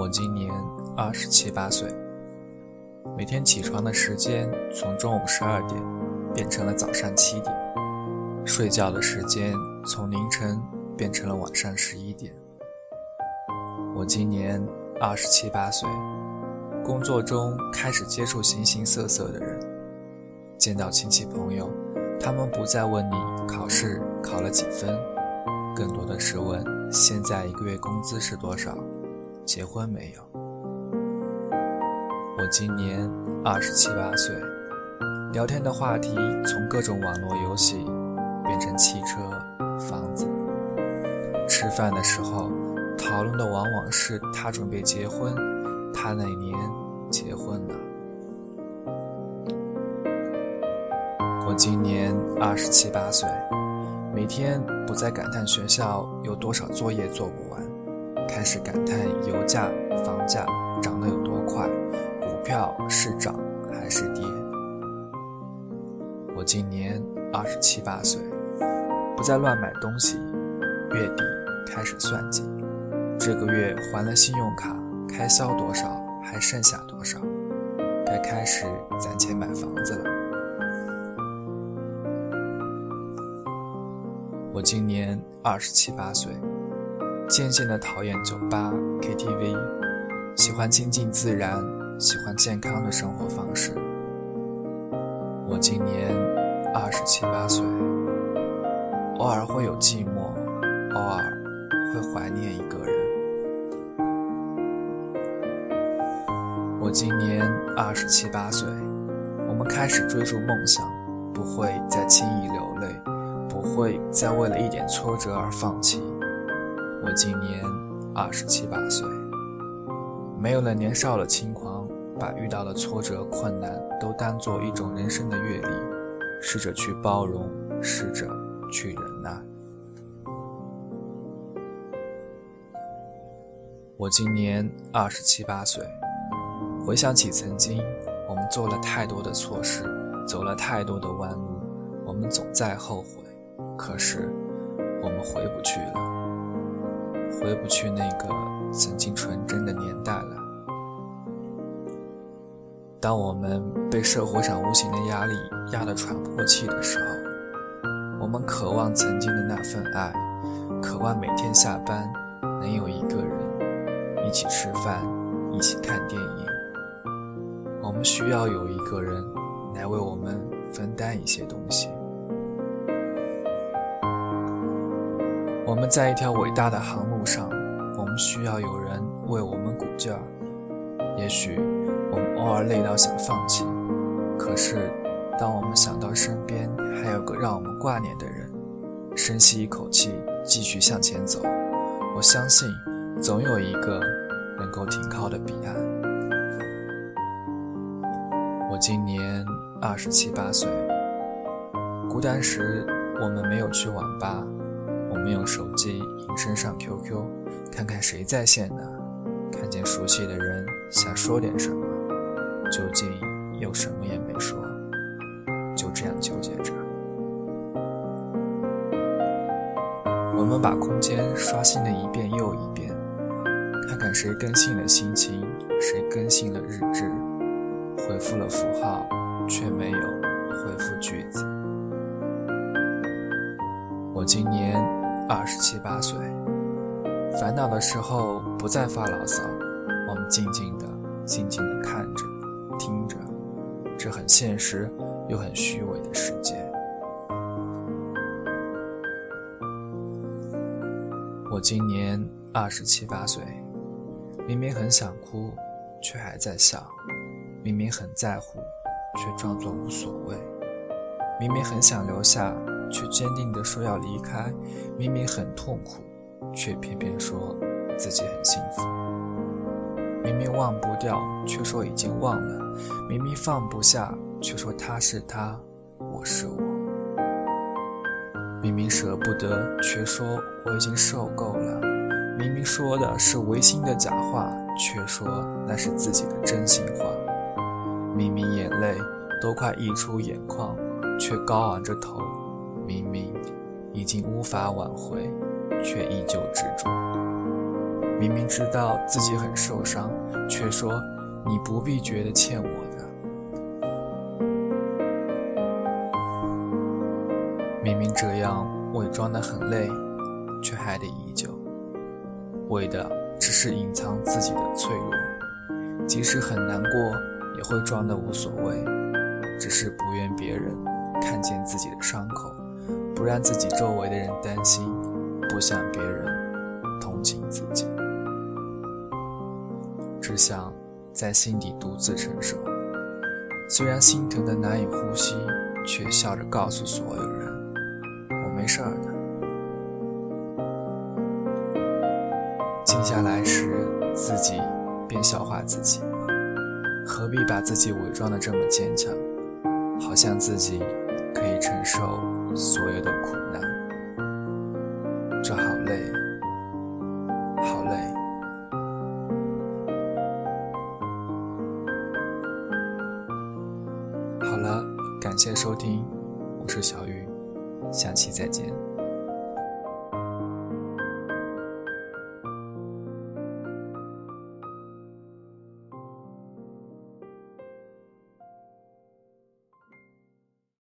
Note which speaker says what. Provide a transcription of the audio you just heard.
Speaker 1: 我今年二十七八岁，每天起床的时间从中午十二点变成了早上七点，睡觉的时间从凌晨变成了晚上十一点。我今年二十七八岁，工作中开始接触形形色色的人，见到亲戚朋友，他们不再问你考试考了几分，更多的是问现在一个月工资是多少。结婚没有？我今年二十七八岁，聊天的话题从各种网络游戏变成汽车、房子。吃饭的时候讨论的往往是他准备结婚，他哪年结婚了。我今年二十七八岁，每天不再感叹学校有多少作业做不完。开始感叹油价、房价涨得有多快，股票是涨还是跌？我今年二十七八岁，不再乱买东西，月底开始算计，这个月还了信用卡开销多少，还剩下多少？该开始攒钱买房子了。我今年二十七八岁。渐渐的讨厌酒吧、KTV，喜欢亲近自然，喜欢健康的生活方式。我今年二十七八岁，偶尔会有寂寞，偶尔会怀念一个人。我今年二十七八岁，我们开始追逐梦想，不会再轻易流泪，不会再为了一点挫折而放弃。我今年二十七八岁，没有了年少的轻狂，把遇到的挫折困难都当做一种人生的阅历，试着去包容，试着去忍耐。我今年二十七八岁，回想起曾经，我们做了太多的错事，走了太多的弯路，我们总在后悔，可是我们回不去了。回不去那个曾经纯真的年代了。当我们被社会上无形的压力压得喘不过气的时候，我们渴望曾经的那份爱，渴望每天下班能有一个人一起吃饭，一起看电影。我们需要有一个人来为我们分担一些东西。我们在一条伟大的航路上，我们需要有人为我们鼓劲儿。也许我们偶尔累到想放弃，可是当我们想到身边还有个让我们挂念的人，深吸一口气，继续向前走，我相信总有一个能够停靠的彼岸。我今年二十七八岁，孤单时我们没有去网吧。我们用手机隐身上 QQ，看看谁在线呢？看见熟悉的人，想说点什么，究竟又什么也没说，就这样纠结着。我们把空间刷新了一遍又一遍，看看谁更新了心情，谁更新了日志，回复了符号，却没有回复句子。我今年。二十七八岁，烦恼的时候不再发牢骚，我们静静的、静静的看着、听着，这很现实又很虚伪的世界。我今年二十七八岁，明明很想哭，却还在笑；明明很在乎，却装作无所谓；明明很想留下。却坚定地说要离开，明明很痛苦，却偏偏说自己很幸福。明明忘不掉，却说已经忘了；明明放不下，却说他是他，我是我。明明舍不得，却说我已经受够了；明明说的是违心的假话，却说那是自己的真心话。明明眼泪都快溢出眼眶，却高昂着头。明明已经无法挽回，却依旧执着。明明知道自己很受伤，却说你不必觉得欠我的。明明这样伪装的很累，却还得依旧，为的只是隐藏自己的脆弱。即使很难过，也会装的无所谓，只是不愿别人看见自己的伤口。不让自己周围的人担心，不想别人同情自己，只想在心底独自承受。虽然心疼的难以呼吸，却笑着告诉所有人：“我没事儿的。”静下来时，自己便笑话自己：何必把自己伪装的这么坚强？好像自己可以承受。所有的苦难，这好累，好累。好了，感谢收听，我是小雨，下期再见。